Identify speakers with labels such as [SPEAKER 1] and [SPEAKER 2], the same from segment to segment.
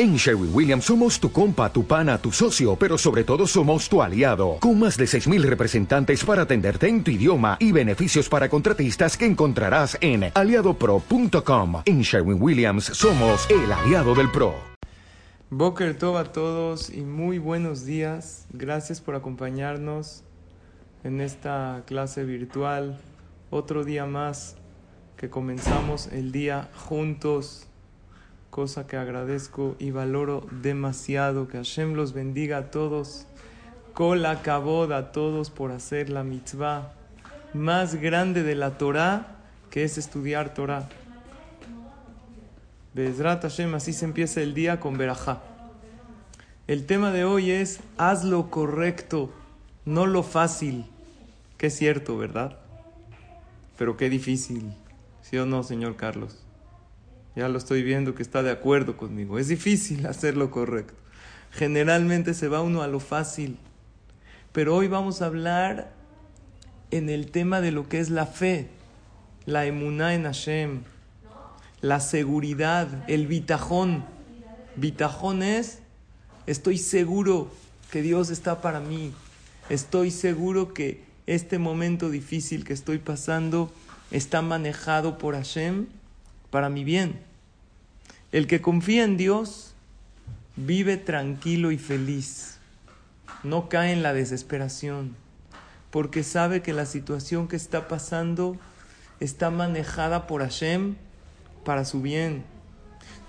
[SPEAKER 1] En Sherwin Williams somos tu compa, tu pana, tu socio, pero sobre todo somos tu aliado, con más de 6.000 representantes para atenderte en tu idioma y beneficios para contratistas que encontrarás en aliadopro.com. En Sherwin Williams somos el aliado del PRO.
[SPEAKER 2] Boker Tov a todos y muy buenos días. Gracias por acompañarnos en esta clase virtual. Otro día más que comenzamos el día juntos cosa que agradezco y valoro demasiado. Que Hashem los bendiga a todos. Cola la a todos por hacer la mitzvah más grande de la Torah, que es estudiar Torah. Bezrat Hashem, así se empieza el día con Berajá. El tema de hoy es haz lo correcto, no lo fácil. Que es cierto, ¿verdad? Pero qué difícil. ¿Sí o no, señor Carlos? Ya lo estoy viendo que está de acuerdo conmigo. Es difícil hacer lo correcto. Generalmente se va uno a lo fácil. Pero hoy vamos a hablar en el tema de lo que es la fe, la emuná en Hashem, la seguridad, el bitajón. Bitajón es, estoy seguro que Dios está para mí. Estoy seguro que este momento difícil que estoy pasando está manejado por Hashem para mi bien. El que confía en Dios vive tranquilo y feliz. No cae en la desesperación, porque sabe que la situación que está pasando está manejada por Hashem para su bien.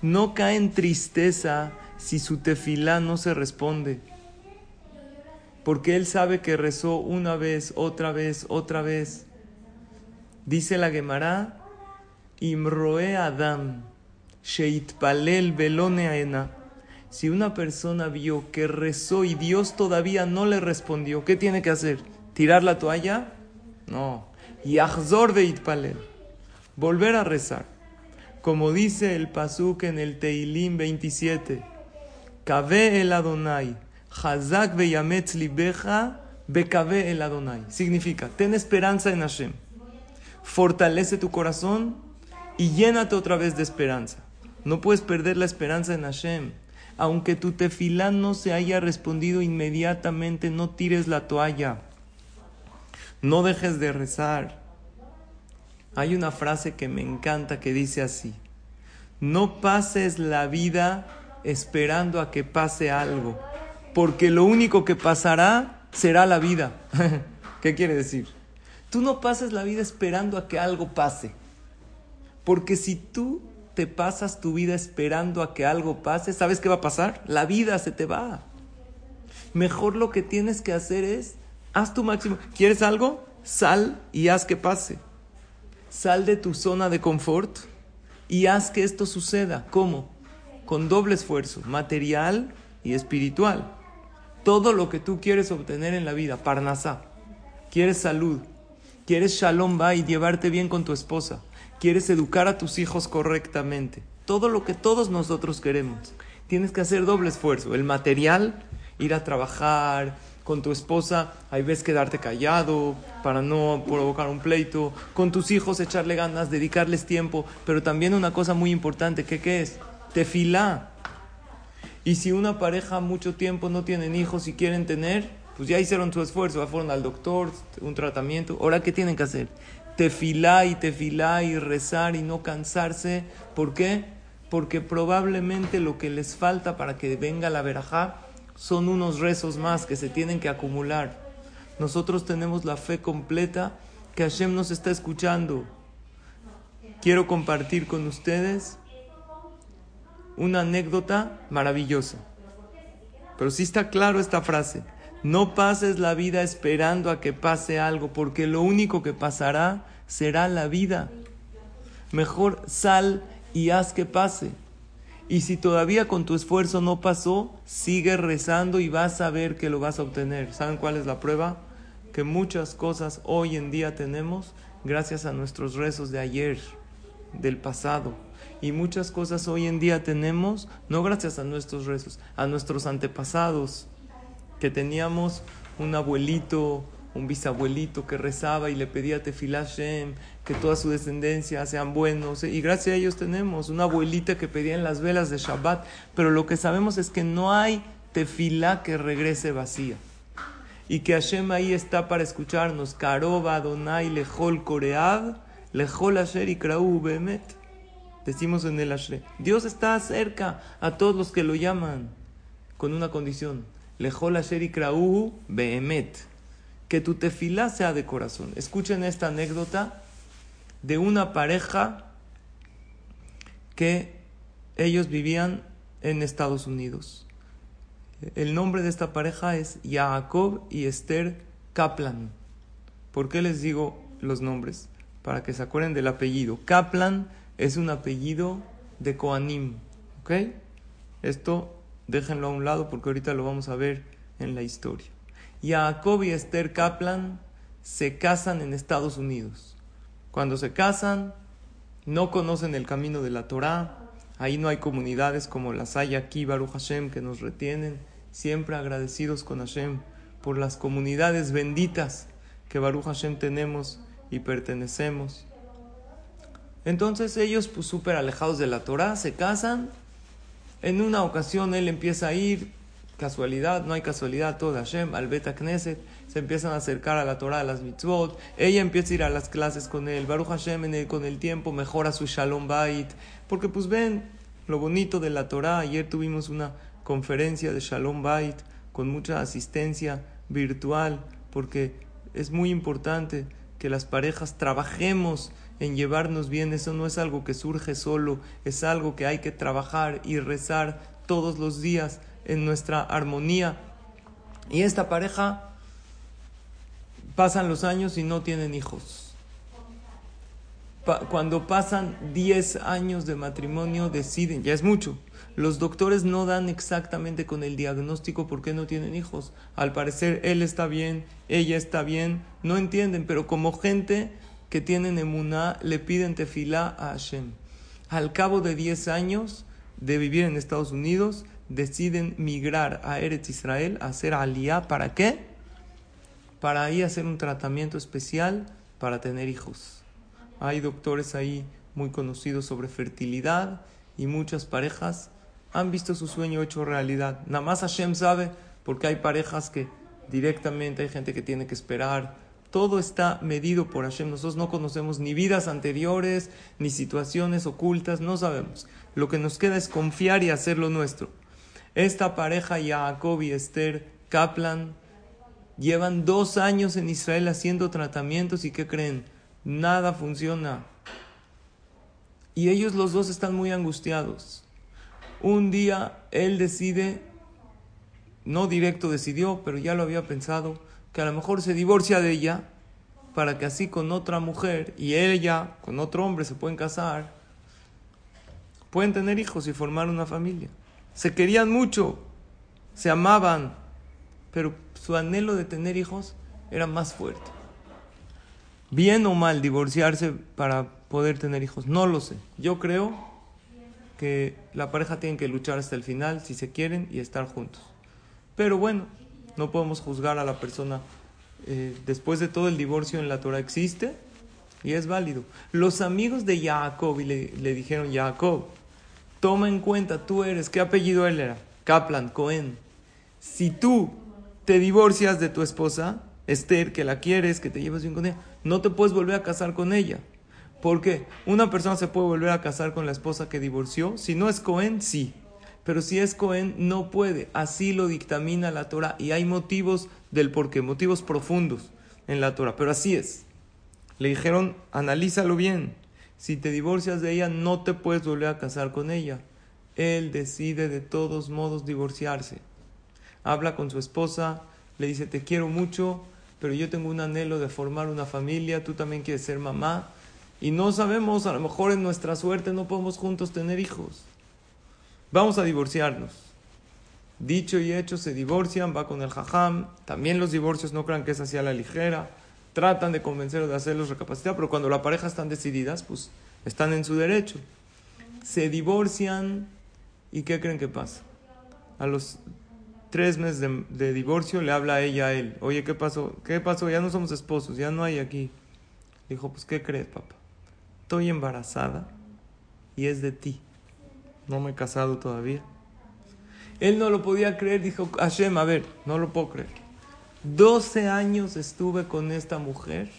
[SPEAKER 2] No cae en tristeza si su tefilá no se responde, porque él sabe que rezó una vez, otra vez, otra vez. Dice la Gemara, Imroe Adam, Sheitpalel. Si una persona vio que rezó y Dios todavía no le respondió, ¿qué tiene que hacer? ¿Tirar la toalla? No. Yachzor Veitpalel. Volver a rezar. Como dice el Pasuk en el Teilim 27. Kave el Adonai. Hazak veyametz libeja. Bekave el Adonai. Significa, ten esperanza en Hashem. Fortalece tu corazón y llénate otra vez de esperanza. No puedes perder la esperanza en Hashem. Aunque tu tefilá no se haya respondido inmediatamente, no tires la toalla. No dejes de rezar. Hay una frase que me encanta que dice así. No pases la vida esperando a que pase algo, porque lo único que pasará será la vida. ¿Qué quiere decir? Tú no pases la vida esperando a que algo pase, porque si tú te pasas tu vida esperando a que algo pase, ¿sabes qué va a pasar? La vida se te va. Mejor lo que tienes que hacer es, haz tu máximo. ¿Quieres algo? Sal y haz que pase. Sal de tu zona de confort y haz que esto suceda. ¿Cómo? Con doble esfuerzo, material y espiritual. Todo lo que tú quieres obtener en la vida, parnasá. Quieres salud, quieres shalom va y llevarte bien con tu esposa quieres educar a tus hijos correctamente, todo lo que todos nosotros queremos, tienes que hacer doble esfuerzo. El material, ir a trabajar con tu esposa, hay veces quedarte callado para no provocar un pleito, con tus hijos echarle ganas, dedicarles tiempo, pero también una cosa muy importante, ¿qué, qué es? Tefilá. Y si una pareja mucho tiempo no tienen hijos y quieren tener, pues ya hicieron su esfuerzo, ya fueron al doctor, un tratamiento, ahora ¿qué tienen que hacer? Tefilá y tefilá y rezar y no cansarse. ¿Por qué? Porque probablemente lo que les falta para que venga la verajá son unos rezos más que se tienen que acumular. Nosotros tenemos la fe completa que Hashem nos está escuchando. Quiero compartir con ustedes una anécdota maravillosa. Pero sí está claro esta frase. No pases la vida esperando a que pase algo, porque lo único que pasará será la vida. Mejor sal y haz que pase. Y si todavía con tu esfuerzo no pasó, sigue rezando y vas a ver que lo vas a obtener. ¿Saben cuál es la prueba? Que muchas cosas hoy en día tenemos gracias a nuestros rezos de ayer, del pasado. Y muchas cosas hoy en día tenemos no gracias a nuestros rezos, a nuestros antepasados que teníamos un abuelito, un bisabuelito que rezaba y le pedía a Tefilá Shem que toda su descendencia sean buenos. Y gracias a ellos tenemos una abuelita que pedía en las velas de Shabbat. Pero lo que sabemos es que no hay tefilá que regrese vacía. Y que Hashem ahí está para escucharnos. Karoba Donai Lejol Koread, Lejol Asher y Behemet. Decimos en el Asher. Dios está cerca a todos los que lo llaman. Con una condición. Lejol Asher Behemet. Que tu tefilá sea de corazón. Escuchen esta anécdota de una pareja que ellos vivían en Estados Unidos. El nombre de esta pareja es Jacob y Esther Kaplan. ¿Por qué les digo los nombres? Para que se acuerden del apellido. Kaplan es un apellido de Koanim. ¿Ok? Esto déjenlo a un lado porque ahorita lo vamos a ver en la historia. Jacob y Esther Kaplan se casan en Estados Unidos. Cuando se casan, no conocen el camino de la Torah. Ahí no hay comunidades como las hay aquí, Baruch Hashem, que nos retienen siempre agradecidos con Hashem por las comunidades benditas que Baruch Hashem tenemos y pertenecemos. Entonces ellos, pues súper alejados de la Torah, se casan. En una ocasión él empieza a ir, casualidad, no hay casualidad, todo Hashem, al Beta Knesset, se empiezan a acercar a la Torah, a las mitzvot. Ella empieza a ir a las clases con él. Baruch Hashem con el tiempo mejora su Shalom Bait. Porque pues ven lo bonito de la Torah. Ayer tuvimos una conferencia de Shalom Bait con mucha asistencia virtual, porque es muy importante que las parejas trabajemos en llevarnos bien. Eso no es algo que surge solo, es algo que hay que trabajar y rezar todos los días en nuestra armonía. Y esta pareja pasan los años y no tienen hijos. cuando pasan 10 años de matrimonio deciden, ya es mucho, los doctores no dan exactamente con el diagnóstico por qué no tienen hijos. Al parecer él está bien, ella está bien, no entienden, pero como gente que tienen emuná le piden tefilá a Hashem. Al cabo de 10 años de vivir en Estados Unidos, deciden migrar a Eretz Israel, a hacer aliyah. ¿Para qué? Para ahí hacer un tratamiento especial para tener hijos. Hay doctores ahí muy conocidos sobre fertilidad y muchas parejas han visto su sueño hecho realidad. Nada más Hashem sabe, porque hay parejas que directamente hay gente que tiene que esperar. Todo está medido por Hashem. Nosotros no conocemos ni vidas anteriores, ni situaciones ocultas, no sabemos. Lo que nos queda es confiar y hacer lo nuestro. Esta pareja, Jacob y Esther Kaplan, llevan dos años en Israel haciendo tratamientos y ¿qué creen? Nada funciona. Y ellos los dos están muy angustiados. Un día él decide, no directo decidió, pero ya lo había pensado, que a lo mejor se divorcia de ella para que así con otra mujer y ella con otro hombre se pueden casar, pueden tener hijos y formar una familia. Se querían mucho, se amaban, pero su anhelo de tener hijos era más fuerte. Bien o mal divorciarse para poder tener hijos, no lo sé. Yo creo que la pareja tiene que luchar hasta el final si se quieren y estar juntos. Pero bueno, no podemos juzgar a la persona. Eh, después de todo el divorcio en la Torah existe y es válido. Los amigos de Jacob le, le dijeron, Jacob, toma en cuenta, tú eres, ¿qué apellido él era? Kaplan, Cohen. Si tú te divorcias de tu esposa, Esther, que la quieres, que te llevas bien con ella, no te puedes volver a casar con ella. Porque una persona se puede volver a casar con la esposa que divorció. Si no es Cohen, sí. Pero si es Cohen, no puede. Así lo dictamina la Torah. Y hay motivos del porqué, motivos profundos en la Torah. Pero así es. Le dijeron, analízalo bien. Si te divorcias de ella, no te puedes volver a casar con ella. Él decide de todos modos divorciarse. Habla con su esposa, le dice, te quiero mucho, pero yo tengo un anhelo de formar una familia, tú también quieres ser mamá y no sabemos, a lo mejor en nuestra suerte no podemos juntos tener hijos. Vamos a divorciarnos. Dicho y hecho, se divorcian, va con el jajam. También los divorcios no crean que es así a la ligera. Tratan de convencerlos de hacerlos recapacitar, pero cuando la pareja están decididas, pues están en su derecho. Se divorcian y ¿qué creen que pasa? A los tres meses de, divorcio, le habla ella a él. Oye, ¿qué pasó? ¿Qué pasó? Ya no somos esposos, ya no hay aquí. Dijo, pues, ¿qué crees, papá? Estoy embarazada y es de ti. No me he casado todavía. Él no lo podía creer, dijo, Hashem, a ver, no lo puedo creer. 12 años estuve con esta mujer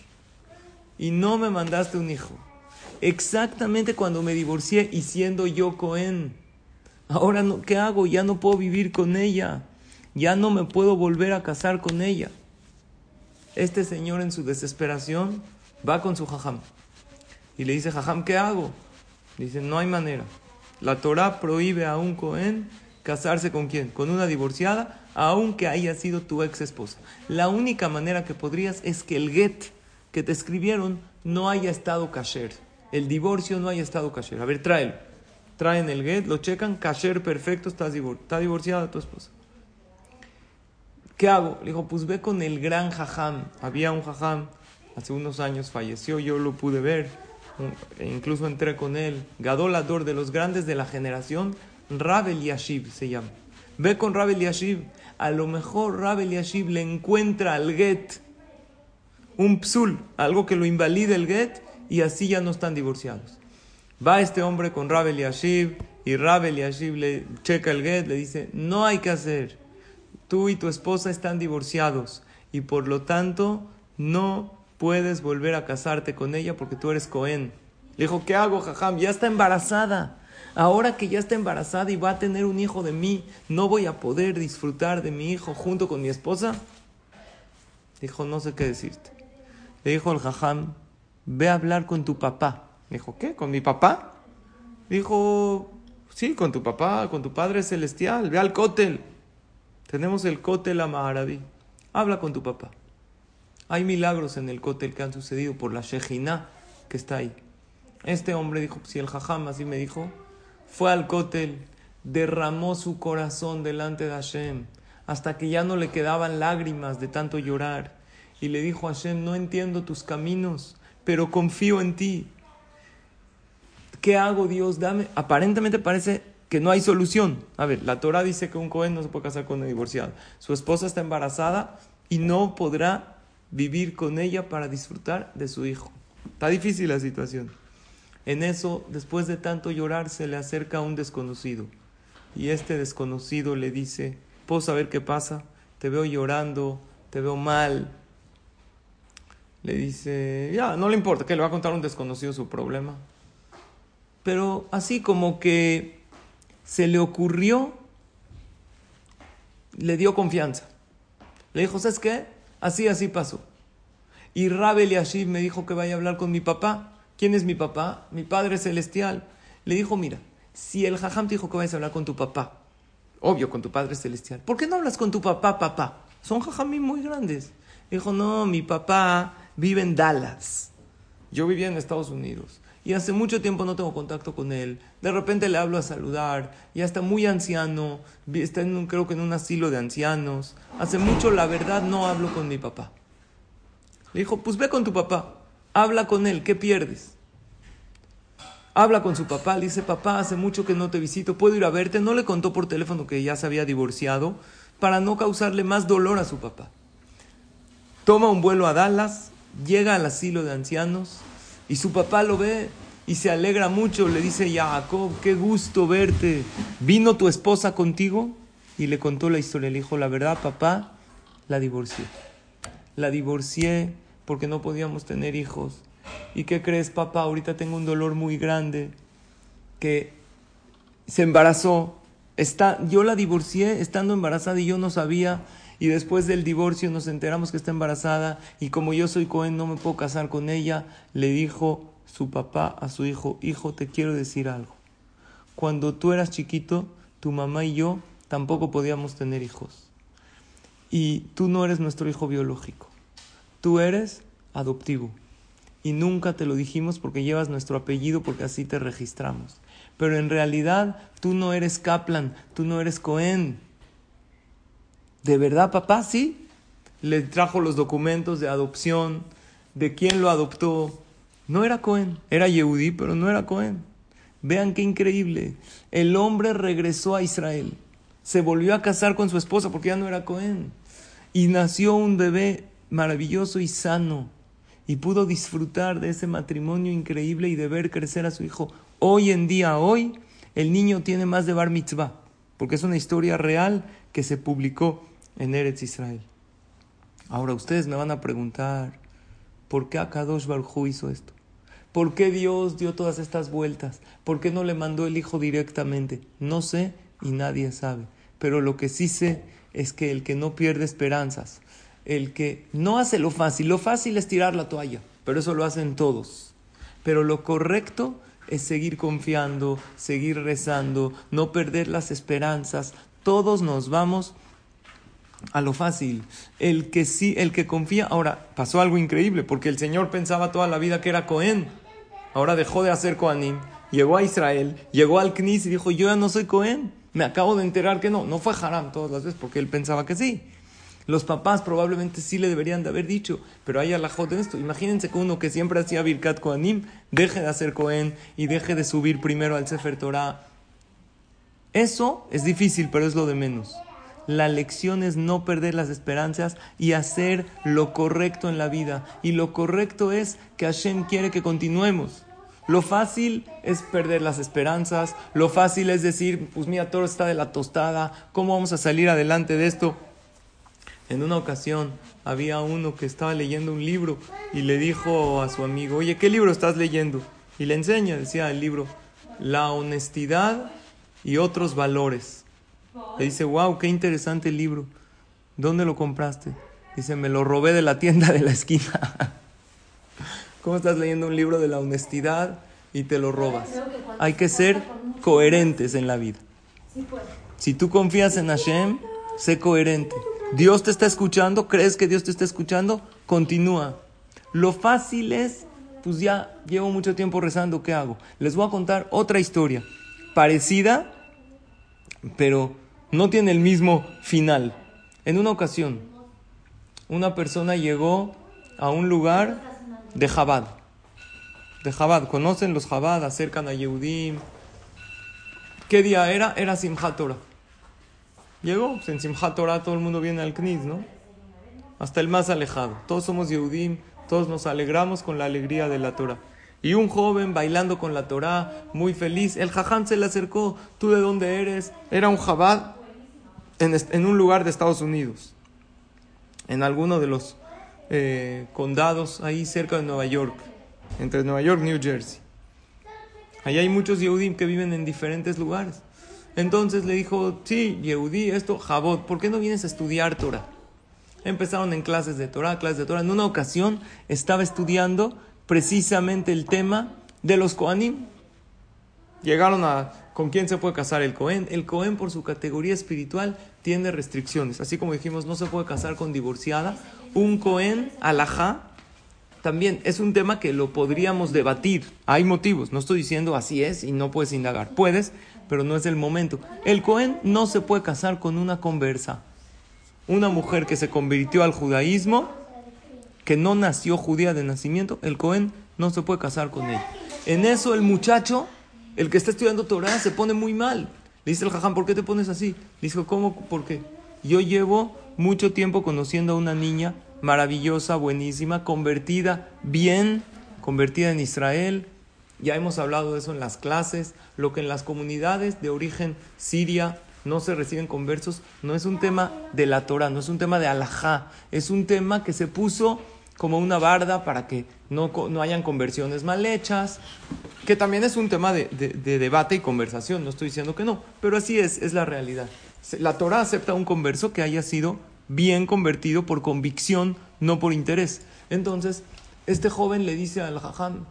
[SPEAKER 2] y no me mandaste un hijo. Exactamente cuando me divorcié y siendo yo Cohen. Ahora, no, ¿qué hago? Ya no puedo vivir con ella. Ya no me puedo volver a casar con ella. Este señor en su desesperación va con su jajam y le dice, jajam, ¿qué hago? Dice, no hay manera. La Torah prohíbe a un Cohen casarse con quién? Con una divorciada, aunque haya sido tu ex esposa. La única manera que podrías es que el get que te escribieron no haya estado kasher. El divorcio no haya estado kasher. A ver, tráelo. Traen el get, lo checan, kasher perfecto, estás está divorciada tu esposa. ¿Qué hago? Le dijo, pues ve con el gran jajam. Había un jajam, hace unos años falleció, yo lo pude ver, incluso entré con él, gadolador de los grandes de la generación, Rabel Yashiv se llama. Ve con Rabel Yashiv. A lo mejor Rabel Yashiv le encuentra al get un psul, algo que lo invalide el get, y así ya no están divorciados. Va este hombre con Rabel Yashiv, y Rabel Yashiv le checa el get, le dice, no hay que hacer. Tú y tu esposa están divorciados, y por lo tanto no puedes volver a casarte con ella porque tú eres Cohen. Le dijo, ¿qué hago, jajam? Ya está embarazada. Ahora que ya está embarazada y va a tener un hijo de mí, ¿no voy a poder disfrutar de mi hijo junto con mi esposa? Dijo, no sé qué decirte. Le dijo el jajam, ve a hablar con tu papá. Dijo, ¿qué? ¿Con mi papá? Dijo, sí, con tu papá, con tu Padre Celestial. Ve al cótel. Tenemos el cótel a. Habla con tu papá. Hay milagros en el cótel que han sucedido por la Shejina que está ahí. Este hombre dijo, si el jajam así me dijo, fue al cótel, derramó su corazón delante de Hashem, hasta que ya no le quedaban lágrimas de tanto llorar. Y le dijo a Hashem, no entiendo tus caminos, pero confío en ti. ¿Qué hago, Dios? Dame. Aparentemente parece que no hay solución. A ver, la Torah dice que un Cohen no se puede casar con un divorciado. Su esposa está embarazada y no podrá vivir con ella para disfrutar de su hijo. Está difícil la situación. En eso, después de tanto llorar, se le acerca un desconocido. Y este desconocido le dice, ¿puedo saber qué pasa? Te veo llorando, te veo mal. Le dice, ya, no le importa, que le va a contar un desconocido su problema. Pero así como que se le ocurrió, le dio confianza. Le dijo, ¿sabes qué? Así, así pasó. Y Rabel me dijo que vaya a hablar con mi papá. ¿Quién es mi papá? Mi Padre Celestial. Le dijo, mira, si el jajam te dijo que vayas a hablar con tu papá, obvio, con tu Padre Celestial, ¿por qué no hablas con tu papá, papá? Son jajamí muy grandes. Dijo, no, mi papá vive en Dallas. Yo vivía en Estados Unidos. Y hace mucho tiempo no tengo contacto con él. De repente le hablo a saludar. Ya está muy anciano. Está en creo que en un asilo de ancianos. Hace mucho, la verdad, no hablo con mi papá. Le dijo, pues ve con tu papá. Habla con él, ¿qué pierdes? Habla con su papá, le dice, papá, hace mucho que no te visito, ¿puedo ir a verte? No le contó por teléfono que ya se había divorciado para no causarle más dolor a su papá. Toma un vuelo a Dallas, llega al asilo de ancianos y su papá lo ve y se alegra mucho. Le dice, Jacob, qué gusto verte. ¿Vino tu esposa contigo? Y le contó la historia. Le dijo, la verdad, papá, la divorcié. La divorcié porque no podíamos tener hijos. ¿Y qué crees, papá? Ahorita tengo un dolor muy grande que se embarazó. Está, yo la divorcié estando embarazada y yo no sabía. Y después del divorcio nos enteramos que está embarazada. Y como yo soy Cohen, no me puedo casar con ella. Le dijo su papá a su hijo: Hijo, te quiero decir algo. Cuando tú eras chiquito, tu mamá y yo tampoco podíamos tener hijos. Y tú no eres nuestro hijo biológico. Tú eres adoptivo. Y nunca te lo dijimos porque llevas nuestro apellido, porque así te registramos. Pero en realidad tú no eres Kaplan, tú no eres Cohen. ¿De verdad, papá? Sí. Le trajo los documentos de adopción, de quién lo adoptó. No era Cohen, era Yehudí, pero no era Cohen. Vean qué increíble. El hombre regresó a Israel. Se volvió a casar con su esposa porque ya no era Cohen. Y nació un bebé maravilloso y sano. Y pudo disfrutar de ese matrimonio increíble y de ver crecer a su hijo. Hoy en día, hoy, el niño tiene más de bar mitzvah. Porque es una historia real que se publicó en Eretz Israel. Ahora ustedes me van a preguntar, ¿por qué Akadosh Baruj hizo esto? ¿Por qué Dios dio todas estas vueltas? ¿Por qué no le mandó el Hijo directamente? No sé y nadie sabe. Pero lo que sí sé es que el que no pierde esperanzas, el que no hace lo fácil, lo fácil es tirar la toalla, pero eso lo hacen todos. Pero lo correcto es seguir confiando, seguir rezando, no perder las esperanzas. Todos nos vamos a lo fácil. El que sí, el que confía. Ahora, pasó algo increíble, porque el Señor pensaba toda la vida que era Cohen. Ahora dejó de hacer Coanim, llegó a Israel, llegó al Knis y dijo, yo ya no soy Cohen. Me acabo de enterar que no, no fue Haram todas las veces porque él pensaba que sí. Los papás probablemente sí le deberían de haber dicho, pero hay alajot de esto. Imagínense que uno que siempre hacía Birkat Koanim deje de hacer Cohen y deje de subir primero al Sefer Torah. Eso es difícil, pero es lo de menos. La lección es no perder las esperanzas y hacer lo correcto en la vida. Y lo correcto es que Hashem quiere que continuemos. Lo fácil es perder las esperanzas. Lo fácil es decir, pues mira, todo está de la tostada. ¿Cómo vamos a salir adelante de esto? En una ocasión había uno que estaba leyendo un libro y le dijo a su amigo, oye, ¿qué libro estás leyendo? Y le enseña, decía el libro, la honestidad y otros valores. Le dice, wow, qué interesante el libro. ¿Dónde lo compraste? Dice, me lo robé de la tienda de la esquina. ¿Cómo estás leyendo un libro de la honestidad y te lo robas? Hay que ser coherentes en la vida. Si tú confías en Hashem, sé coherente. Dios te está escuchando, crees que Dios te está escuchando, continúa. Lo fácil es, pues ya llevo mucho tiempo rezando, ¿qué hago? Les voy a contar otra historia parecida, pero no tiene el mismo final. En una ocasión, una persona llegó a un lugar de Jabad. De Jabad, conocen los Jabad, acercan a Yehudim. ¿Qué día era? Era Simchat Torah. Llegó, pues en Simchat Torah todo el mundo viene al Knis, ¿no? Hasta el más alejado. Todos somos Yehudim, todos nos alegramos con la alegría de la Torah. Y un joven bailando con la Torah, muy feliz. El jajam se le acercó. ¿Tú de dónde eres? Era un jabad en, un lugar de Estados Unidos. En alguno de los eh, condados ahí cerca de Nueva York. Entre Nueva York y New Jersey. Ahí hay muchos Yehudim que viven en diferentes lugares. Entonces le dijo, sí, Yehudí, esto, Jabot, ¿por qué no vienes a estudiar Torah? Empezaron en clases de Torah, clases de Torah. En una ocasión estaba estudiando precisamente el tema de los Kohanim. Llegaron a con quién se puede casar el Cohen. El Cohen, por su categoría espiritual, tiene restricciones. Así como dijimos, no se puede casar con divorciada. Un Cohen, alajá, también es un tema que lo podríamos debatir. Hay motivos. No estoy diciendo así es y no puedes indagar. Puedes, pero no es el momento. El Cohen no se puede casar con una conversa. Una mujer que se convirtió al judaísmo que no nació judía de nacimiento, el Cohen no se puede casar con ella. En eso el muchacho, el que está estudiando Torah, se pone muy mal. Le dice el jajam, ¿por qué te pones así? Le dijo, ¿cómo? Porque yo llevo mucho tiempo conociendo a una niña maravillosa, buenísima, convertida, bien, convertida en Israel. Ya hemos hablado de eso en las clases. Lo que en las comunidades de origen siria no se reciben conversos, no es un tema de la Torah, no es un tema de alajá, es un tema que se puso como una barda para que no, no hayan conversiones mal hechas, que también es un tema de, de, debate y conversación, no estoy diciendo que no, pero así es, es la realidad. La Torah acepta un converso que haya sido bien convertido por convicción, no por interés. Entonces, este joven le dice al jajam,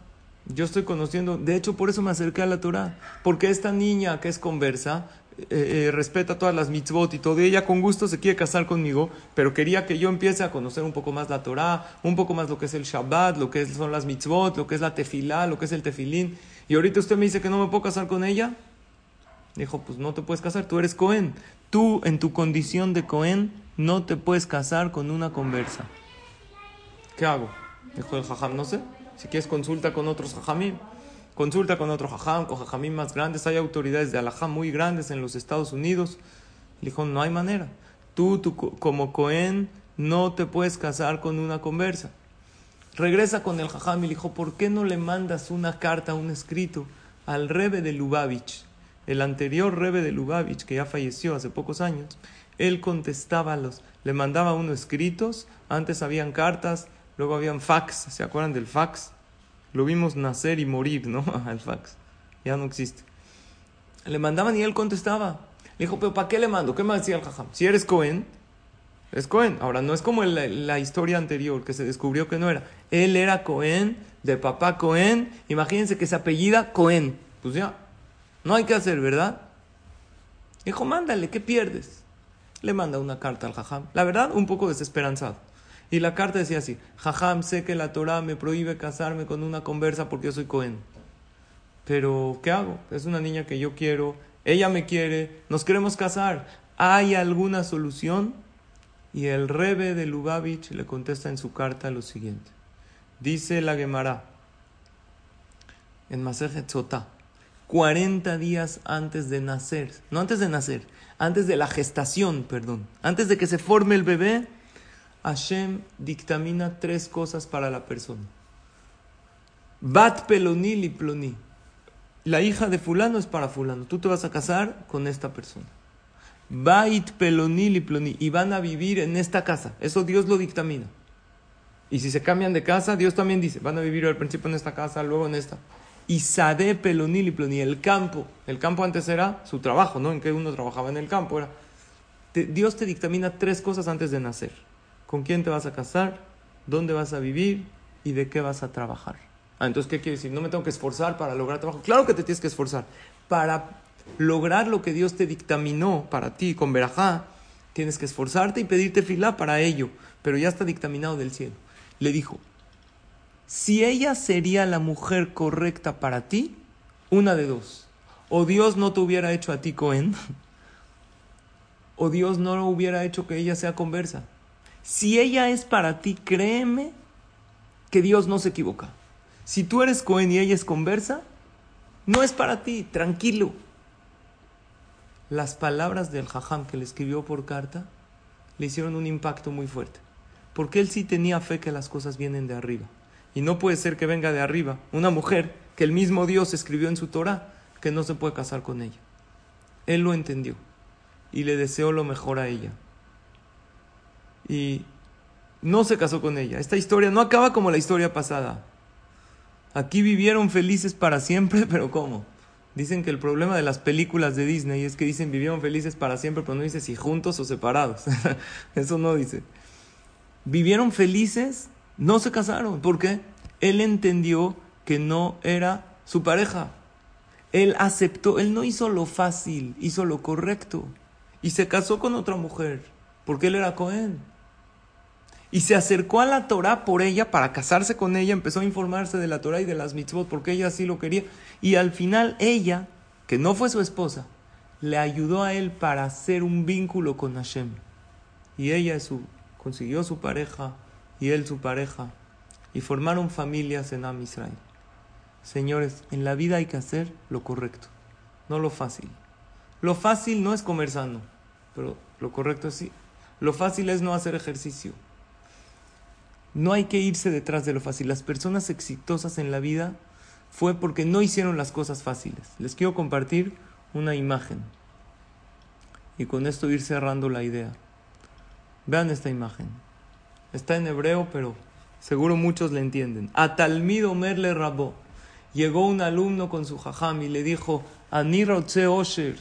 [SPEAKER 2] yo estoy conociendo, de hecho por eso me acerqué a la Torah, porque esta niña que es conversa eh, eh, respeta todas las mitzvot y todo, ella con gusto se quiere casar conmigo, pero quería que yo empiece a conocer un poco más la Torah, un poco más lo que es el Shabbat, lo que son las mitzvot, lo que es la tefilá, lo que es el tefilín. Y ahorita usted me dice que no me puedo casar con ella. Dijo, pues no te puedes casar, tú eres Cohen. Tú, en tu condición de Cohen, no te puedes casar con una conversa. ¿Qué hago? Dijo el jajam, no sé. Si quieres consulta con otros jajamim. Consulta con otro jajam, con jajamim más grandes. Hay autoridades de alajá muy grandes en los Estados Unidos. Le dijo, no hay manera. Tú, tú como Cohen, no te puedes casar con una conversa. Regresa con el jajam y le dijo, ¿por qué no le mandas una carta, un escrito al rebe de Lubavitch? El anterior rebe de Lubavitch, que ya falleció hace pocos años, él contestaba los, le mandaba unos escritos, antes habían cartas, luego habían fax, ¿se acuerdan del fax? Lo vimos nacer y morir, ¿no? El fax, ya no existe. Le mandaban y él contestaba. Le dijo, pero ¿para qué le mando? ¿Qué me decía el jajam? Si eres Cohen, es Cohen. Ahora, no es como la, la, historia anterior, que se descubrió que no era. Él era Cohen, de papá Cohen. Imagínense que se apellida Cohen. Pues ya, no hay que hacer, ¿verdad? Dijo, mándale, ¿qué pierdes? Le manda una carta al jajam. La verdad, un poco desesperanzado. Y la carta decía así, jajam, sé que la Torah me prohíbe casarme con una conversa porque yo soy Cohen. Pero, ¿qué hago? Es una niña que yo quiero, ella me quiere, nos queremos casar. ¿Hay alguna solución? Y el rebe de Lubavitch le contesta en su carta lo siguiente. Dice la Gemara en Masejet Sotá, 40 días antes de nacer, no antes de nacer, antes de la gestación, perdón, antes de que se forme el bebé, Hashem dictamina tres cosas para la persona. Bat peloni li. La hija de fulano es para fulano. Tú te vas a casar con esta persona. Bait peloni li. Y van a vivir en esta casa. Eso Dios lo dictamina. Y si se cambian de casa, Dios también dice, van a vivir al principio en esta casa, luego en esta. Y sade peloni li. El campo. El campo antes era su trabajo, ¿no? En que uno trabajaba en el campo. Era. Dios te dictamina tres cosas antes de nacer. ¿Con quién te vas a casar? ¿Dónde vas a vivir? ¿Y de qué vas a trabajar? Ah, entonces, ¿qué quiere decir? No me tengo que esforzar para lograr trabajo. Claro que te tienes que esforzar. Para lograr lo que Dios te dictaminó para ti con Berajá, tienes que esforzarte y pedirte fila para ello. Pero ya está dictaminado del cielo. Le dijo, si ella sería la mujer correcta para ti, una de dos. O Dios no te hubiera hecho a ti Cohen, o Dios no lo hubiera hecho que ella sea conversa. Si ella es para ti, créeme que Dios no se equivoca. Si tú eres Cohen y ella es conversa, no es para ti, tranquilo. Las palabras del Jajam que le escribió por carta le hicieron un impacto muy fuerte. Porque él sí tenía fe que las cosas vienen de arriba. Y no puede ser que venga de arriba una mujer que el mismo Dios escribió en su Torah que no se puede casar con ella. Él lo entendió y le deseó lo mejor a ella. Y no se casó con ella. Esta historia no acaba como la historia pasada. Aquí vivieron felices para siempre, pero ¿cómo? Dicen que el problema de las películas de Disney es que dicen vivieron felices para siempre, pero no dice si juntos o separados. Eso no dice. Vivieron felices, no se casaron. ¿Por qué? Él entendió que no era su pareja. Él aceptó, él no hizo lo fácil, hizo lo correcto. Y se casó con otra mujer, porque él era Cohen y se acercó a la Torah por ella para casarse con ella, empezó a informarse de la Torah y de las mitzvot porque ella así lo quería. Y al final ella, que no fue su esposa, le ayudó a él para hacer un vínculo con Hashem. Y ella su, consiguió su pareja y él su pareja y formaron familias en Am Israel. Señores, en la vida hay que hacer lo correcto, no lo fácil. Lo fácil no es comer sano, pero lo correcto es sí. Lo fácil es no hacer ejercicio. No hay que irse detrás de lo fácil. Las personas exitosas en la vida fue porque no hicieron las cosas fáciles. Les quiero compartir una imagen. Y con esto ir cerrando la idea. Vean esta imagen. Está en hebreo, pero seguro muchos le entienden. A Talmido Merle Rabó. Llegó un alumno con su jajam y le dijo, Ani Osher.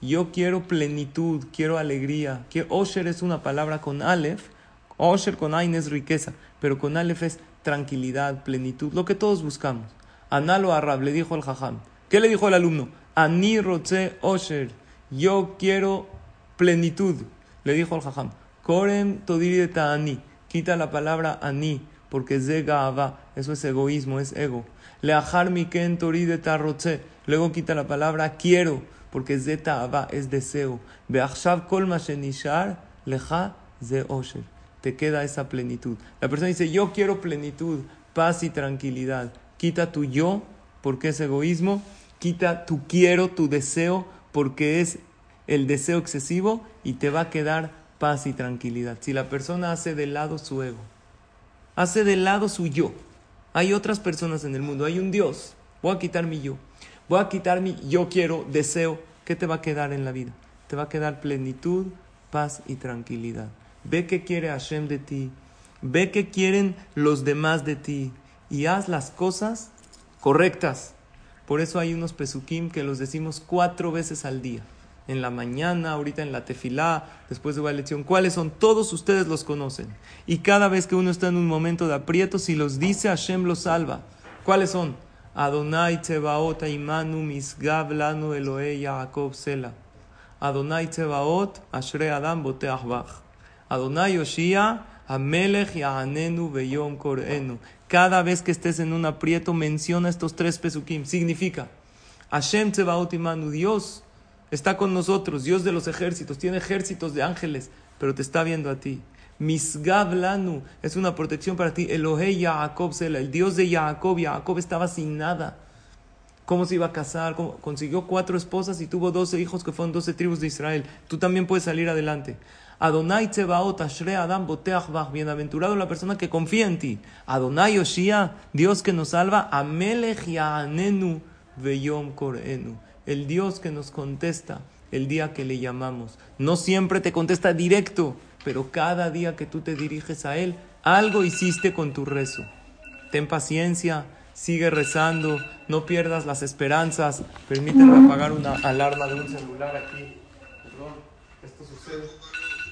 [SPEAKER 2] Yo quiero plenitud, quiero alegría. Osher es una palabra con Aleph Osher con Ain es riqueza, pero con Aleph es tranquilidad, plenitud, lo que todos buscamos. Analo Arab le dijo al Jajam. ¿Qué le dijo al alumno? Ani Roche Osher. Yo quiero plenitud. Le dijo al Jajam. Korem Todiri Ta'ani. Quita la palabra Ani, porque de Eso es egoísmo, es ego. Leachar Miken de Tarroche. Luego quita la palabra quiero, porque Ta'ava, es deseo. Beachshav Kol Mashenishar Lecha Ze Osher te queda esa plenitud. La persona dice, yo quiero plenitud, paz y tranquilidad. Quita tu yo, porque es egoísmo. Quita tu quiero, tu deseo, porque es el deseo excesivo y te va a quedar paz y tranquilidad. Si la persona hace de lado su ego, hace de lado su yo, hay otras personas en el mundo, hay un Dios, voy a quitar mi yo, voy a quitar mi yo quiero, deseo, ¿qué te va a quedar en la vida? Te va a quedar plenitud, paz y tranquilidad. Ve qué quiere Hashem de ti, ve qué quieren los demás de ti y haz las cosas correctas. Por eso hay unos pesukim que los decimos cuatro veces al día. En la mañana, ahorita en la tefilá, después de la lección. ¿Cuáles son? Todos ustedes los conocen. Y cada vez que uno está en un momento de aprieto, si los dice, Hashem los salva. ¿Cuáles son? Adonai Tzebaot Imanu Misgav Lanu Elohe Yaakov Sela. Adonai Tzebaot Ashre Adam Boteach. Adonai Oshia Amelech Yahanenu Beyom Korenu. Cada vez que estés en un aprieto, menciona estos tres pesukim. Significa, Hashem Tzebaot Imanu, Dios está con nosotros, Dios de los ejércitos, tiene ejércitos de ángeles, pero te está viendo a ti. Misgav Lanu es una protección para ti. Elohe Yaakov Sela, el Dios de Jacob. Jacob estaba sin nada. ¿Cómo se iba a casar? Consiguió cuatro esposas y tuvo doce hijos que fueron doce tribus de Israel. Tú también puedes salir adelante. Adonai Tzebaot Ashre Adam Boteach Bienaventurado la persona que confía en ti. Adonai Oshia, Dios que nos salva. Amelech Yaanenu Veyom Korenu. El Dios que nos contesta el día que le llamamos. No siempre te contesta directo, pero cada día que tú te diriges a Él, algo hiciste con tu rezo. Ten paciencia, sigue rezando, no pierdas las esperanzas. Permíteme apagar una alarma de un celular aquí. Perdón, esto sucede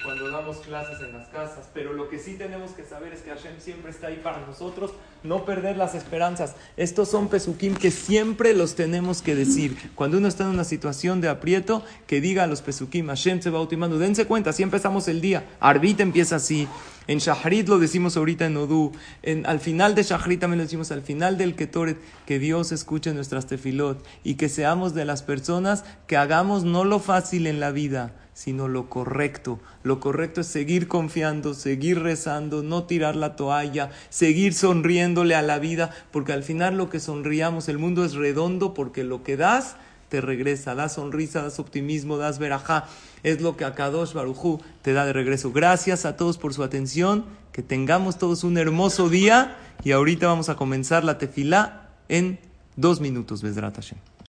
[SPEAKER 2] cuando damos clases en las casas, pero lo que sí tenemos que saber es que Hashem siempre está ahí para nosotros, no perder las esperanzas. Estos son pesukim que siempre los tenemos que decir. Cuando uno está en una situación de aprieto, que diga a los pesukim, Hashem se va ultimando. Dense cuenta, así empezamos el día. Arbit empieza así. En Shahrit lo decimos ahorita en Odú. En, al final de Shahrit también lo decimos, al final del Ketoret, que Dios escuche nuestras tefilot y que seamos de las personas que hagamos no lo fácil en la vida, sino lo correcto. Lo correcto es seguir confiando, seguir rezando, no tirar la toalla, seguir sonriéndole a la vida, porque al final lo que sonriamos, el mundo es redondo porque lo que das te regresa, das sonrisa, das optimismo, das verajá, es lo que Akadosh Barujú te da de regreso. Gracias a todos por su atención, que tengamos todos un hermoso día y ahorita vamos a comenzar la tefilá en dos minutos, Besrat Hashem.